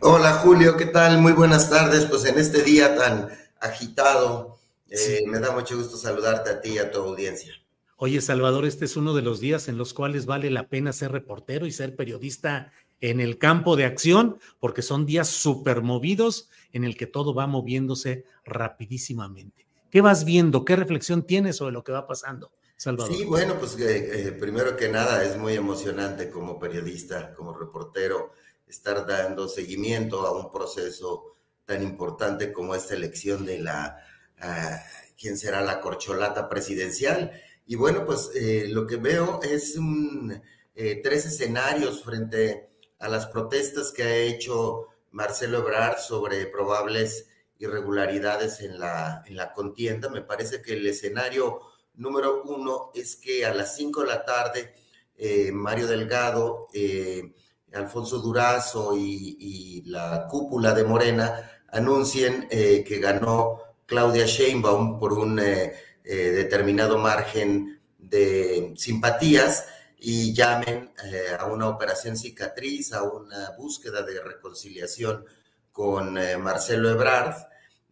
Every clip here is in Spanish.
Hola Julio, ¿qué tal? Muy buenas tardes. Pues en este día tan agitado, eh, me da mucho gusto saludarte a ti y a tu audiencia. Oye, Salvador, este es uno de los días en los cuales vale la pena ser reportero y ser periodista en el campo de acción, porque son días súper movidos en el que todo va moviéndose rapidísimamente. ¿Qué vas viendo? ¿Qué reflexión tienes sobre lo que va pasando, Salvador? Sí, bueno, pues eh, eh, primero que nada es muy emocionante como periodista, como reportero estar dando seguimiento a un proceso tan importante como esta elección de la, uh, quién será la corcholata presidencial. Y bueno, pues eh, lo que veo es un, eh, tres escenarios frente a las protestas que ha hecho Marcelo Ebrard sobre probables irregularidades en la, en la contienda. Me parece que el escenario número uno es que a las cinco de la tarde eh, Mario Delgado eh, Alfonso Durazo y, la cúpula de Morena anuncien eh, que ganó Claudia Sheinbaum por un eh, eh, determinado margen de simpatías y llamen a una operación cicatriz, a una búsqueda de reconciliación con Marcelo Ebrard.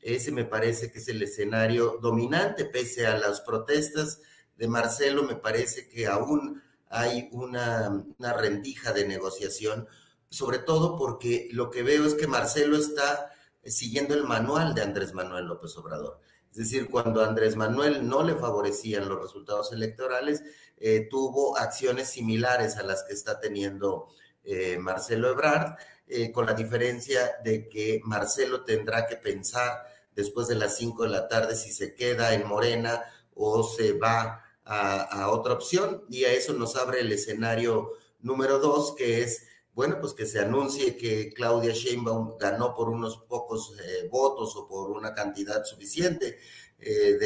Ese me parece que es el escenario dominante, pese a las protestas de Marcelo, me parece que aún hay una, rendija de negociación, sobre todo porque lo que veo es que Marcelo está siguiendo el manual de Andrés Manuel López Obrador. Es decir, cuando Andrés Manuel no le favorecían los resultados electorales, eh, tuvo acciones similares a las que está teniendo eh, Marcelo Ebrard, eh, con la diferencia de que Marcelo tendrá que pensar después de las 5 de la tarde si se queda en Morena o se va a, otra opción y a eso nos abre el escenario número dos, que es, bueno, pues que se anuncie que Claudia Sheinbaum ganó por unos pocos eh, votos o por una cantidad suficiente eh,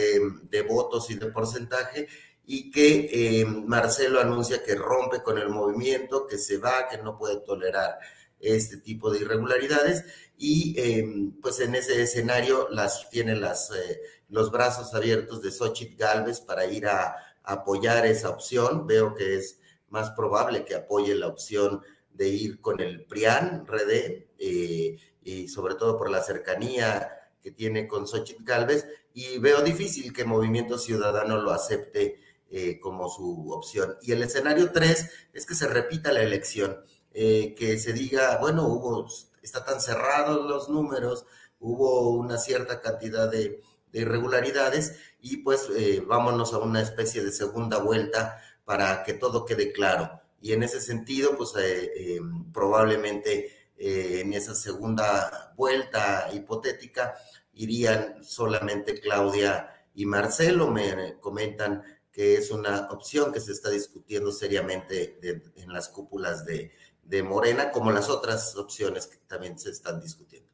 de, votos y de porcentaje y que eh, Marcelo anuncia que rompe con el movimiento, que se va, que no puede tolerar este tipo de irregularidades y pues en ese escenario las tiene las los brazos abiertos de Xochitl Galvez para ir a, apoyar esa opción. Veo que es más probable que apoye la opción de ir con el PRIAN, REDE, eh, y sobre todo por la cercanía que tiene con Xochitl Galvez, y veo difícil que Movimiento Ciudadano lo acepte eh, como su opción. Y el escenario tres es que se repita la elección, eh, que se diga, bueno, hubo, está tan cerrados los números, hubo una cierta cantidad de irregularidades y pues eh, vámonos a una especie de segunda vuelta para que todo quede claro. Y en ese sentido, pues eh, eh, probablemente en esa segunda vuelta hipotética irían solamente Claudia y Marcelo. Me comentan que es una opción que se está discutiendo seriamente en las cúpulas de, de Morena, como las otras opciones que también se están discutiendo.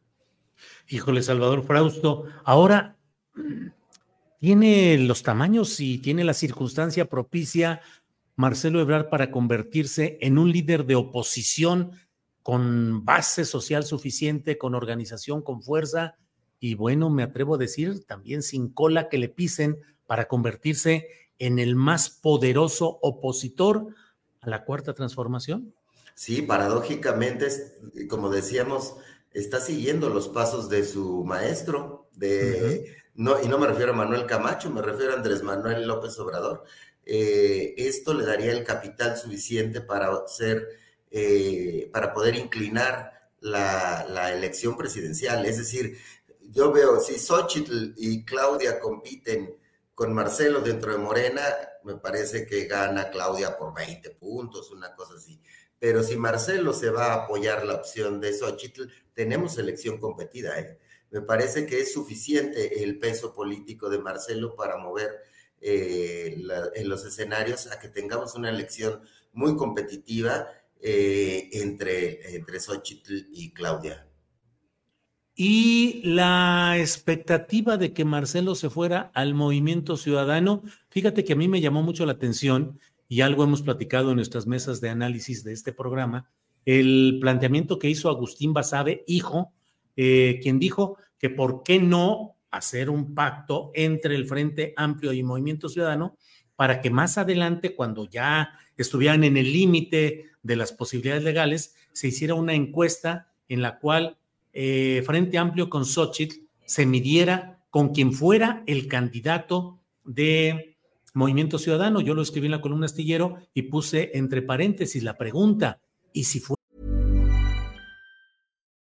Híjole, Salvador Frausto, ahora tiene los tamaños y tiene la circunstancia propicia Marcelo Ebrard para convertirse en un líder de oposición con base social suficiente, con organización, con fuerza y bueno, me atrevo a decir, también sin cola que le pisen para convertirse en el más poderoso opositor a la cuarta transformación? Sí, paradójicamente, como decíamos, está siguiendo los pasos de su maestro, de, no, y no me refiero a Manuel Camacho, me refiero a Andrés Manuel López Obrador. Eh, esto le daría el capital suficiente para ser, eh, para poder inclinar la, la, elección presidencial. Es decir, yo veo, si Xochitl y Claudia compiten con Marcelo dentro de Morena, me parece que gana Claudia por 20 puntos, una cosa así. Pero si Marcelo se va a apoyar la opción de Xochitl, tenemos elección competida. ¿eh? Me parece que es suficiente el peso político de Marcelo para mover eh, en los escenarios a que tengamos una elección muy competitiva eh, entre, entre Xochitl y Claudia. Y la expectativa de que Marcelo se fuera al movimiento ciudadano, fíjate que a mí me llamó mucho la atención y algo hemos platicado en nuestras mesas de análisis de este programa, el planteamiento que hizo Agustín Basabe, hijo, eh, quien dijo que por qué no hacer un pacto entre el Frente Amplio y Movimiento Ciudadano para que más adelante, cuando ya estuvieran en el límite de las posibilidades legales, se hiciera una encuesta en la cual eh, Frente Amplio con Xochitl se midiera con quien fuera el candidato de Movimiento Ciudadano. Yo lo escribí en la columna astillero y puse entre paréntesis la pregunta, ¿y si fue?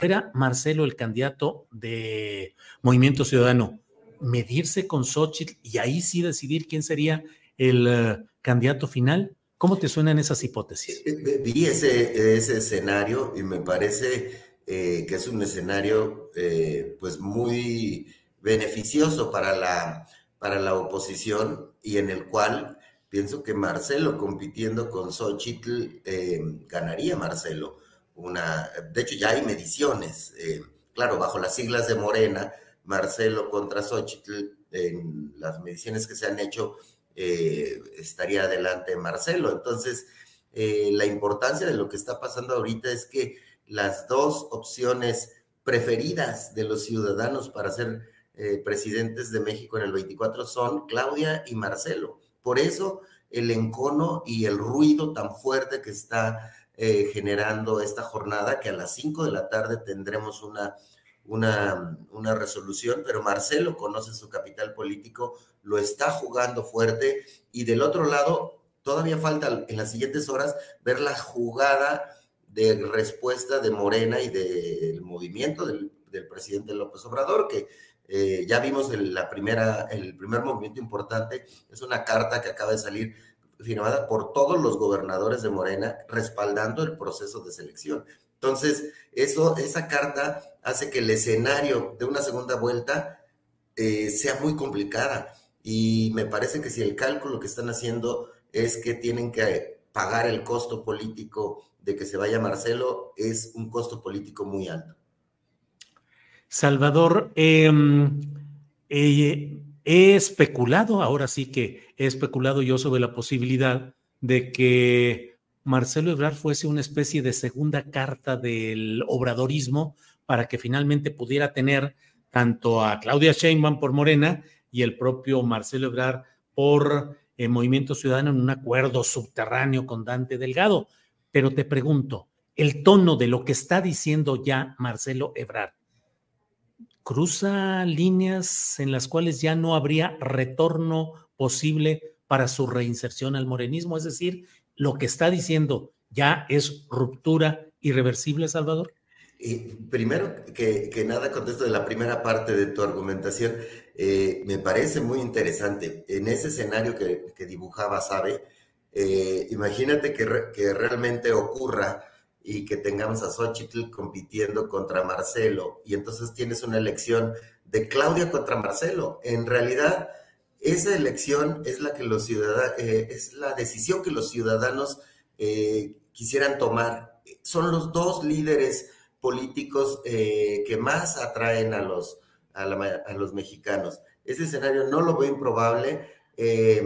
Era Marcelo el candidato de Movimiento Ciudadano medirse con Xochitl y ahí sí decidir quién sería el uh, candidato final. ¿Cómo te suenan esas hipótesis? Vi ese, ese escenario y me parece eh, que es un escenario eh, pues muy beneficioso para la, para la oposición y en el cual pienso que Marcelo compitiendo con Xochitl eh, ganaría Marcelo. De hecho, ya hay mediciones, eh, claro, bajo las siglas de Morena, Marcelo contra Xochitl, en las mediciones que se han hecho, eh, estaría adelante Marcelo. Entonces, eh, la importancia de lo que está pasando ahorita es que las dos opciones preferidas de los ciudadanos para ser presidentes de México en el 24 son Claudia y Marcelo. Por eso el encono y el ruido tan fuerte que está eh, generando esta jornada, que a las 5 de la tarde tendremos una, una, resolución, pero Marcelo conoce su capital político, lo está jugando fuerte y del otro lado, todavía falta en las siguientes horas ver la jugada de respuesta de Morena y del movimiento del, del presidente López Obrador, que eh, ya vimos el, la primera, el primer movimiento importante, es una carta que acaba de salir firmada por todos los gobernadores de Morena respaldando el proceso de selección. Entonces, eso, esa carta hace que el escenario de una segunda vuelta eh, sea muy complicada. Y me parece que si el cálculo que están haciendo es que tienen que pagar el costo político de que se vaya Marcelo, es un costo político muy alto. Salvador, eh, eh, he especulado, ahora sí que he especulado yo sobre la posibilidad de que Marcelo Ebrard fuese una especie de segunda carta del obradorismo para que finalmente pudiera tener tanto a Claudia Sheinbaum por Morena y el propio Marcelo Ebrard por eh, Movimiento Ciudadano en un acuerdo subterráneo con Dante Delgado. Pero te pregunto, el tono de lo que está diciendo ya Marcelo Ebrard, cruza líneas en las cuales ya no habría retorno posible para su reinserción al morenismo, es decir, lo que está diciendo ya es ruptura irreversible, Salvador? Y primero que, nada contesto de la primera parte de tu argumentación, eh, me parece muy interesante. En ese escenario que, que dibujaba Sabe, eh, imagínate que, que, realmente ocurra y que tengamos a Xochitl compitiendo contra Marcelo y entonces tienes una elección de Claudia contra Marcelo. En realidad, esa elección es la que los ciudadanos, eh, es la decisión que los ciudadanos quisieran tomar. Son los dos líderes políticos eh, que más atraen a los, a, los mexicanos. Ese escenario no lo veo improbable. Eh,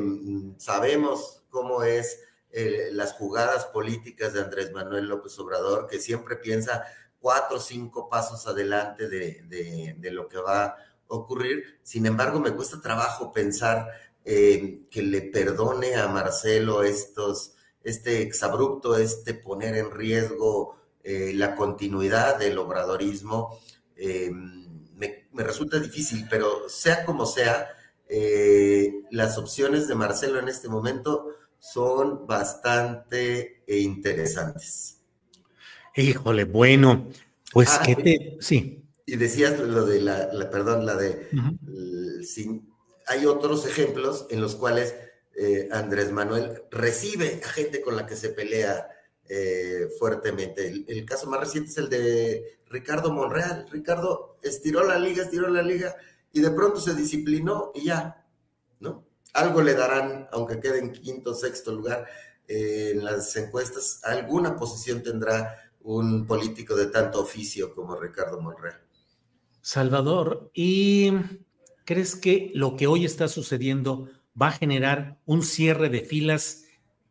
sabemos cómo es eh, las jugadas políticas de Andrés Manuel López Obrador, que siempre piensa cuatro o cinco pasos adelante de, de, lo que va a ocurrir. Sin embargo, me cuesta trabajo pensar que le perdone a Marcelo estos, este exabrupto, este poner en riesgo eh, la continuidad del obradorismo, eh, me, resulta difícil, pero sea como sea, eh, las opciones de Marcelo en este momento son bastante interesantes. Híjole, bueno, pues ah, que te... Sí. Y decías lo de la, perdón, la de... hay otros ejemplos en los cuales Andrés Manuel recibe a gente con la que se pelea eh, fuertemente. El, caso más reciente es el de Ricardo Monreal. Ricardo estiró la liga, estiró la liga y de pronto se disciplinó y ya. Algo le darán, aunque quede en quinto, sexto lugar eh, en las encuestas, alguna posición tendrá un político de tanto oficio como Ricardo Monreal. Salvador, ¿y crees que lo que hoy está sucediendo va a generar un cierre de filas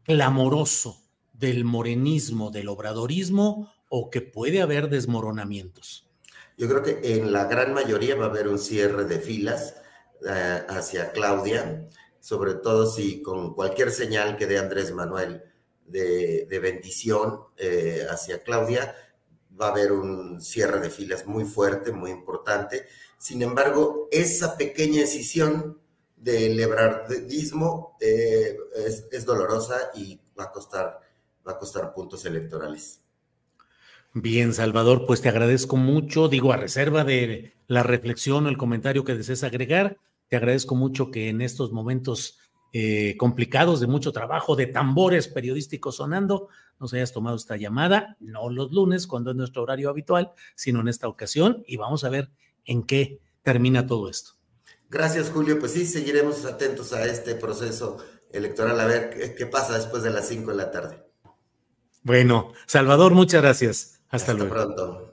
clamoroso del morenismo, del obradorismo, o que puede haber desmoronamientos? Yo creo que en la gran mayoría va a haber un cierre de filas eh, hacia Claudia, sobre todo si con cualquier señal que dé Andrés Manuel de, bendición eh, hacia Claudia, va a haber un cierre de filas muy fuerte, muy importante. Sin embargo, esa pequeña decisión del ebrardismo eh, es, es dolorosa y va a costar va a costar puntos electorales. Bien, Salvador, pues te agradezco mucho, digo, a reserva de la reflexión o el comentario que desees agregar, te agradezco mucho que en estos momentos eh, complicados de mucho trabajo, de tambores periodísticos sonando, nos hayas tomado esta llamada, no los lunes, cuando es nuestro horario habitual, sino en esta ocasión, y vamos a ver en qué termina todo esto. Gracias, Julio. Pues sí, seguiremos atentos a este proceso electoral, a ver qué pasa después de las 5 de la tarde. Bueno, Salvador, muchas gracias. Hasta, Hasta luego. pronto.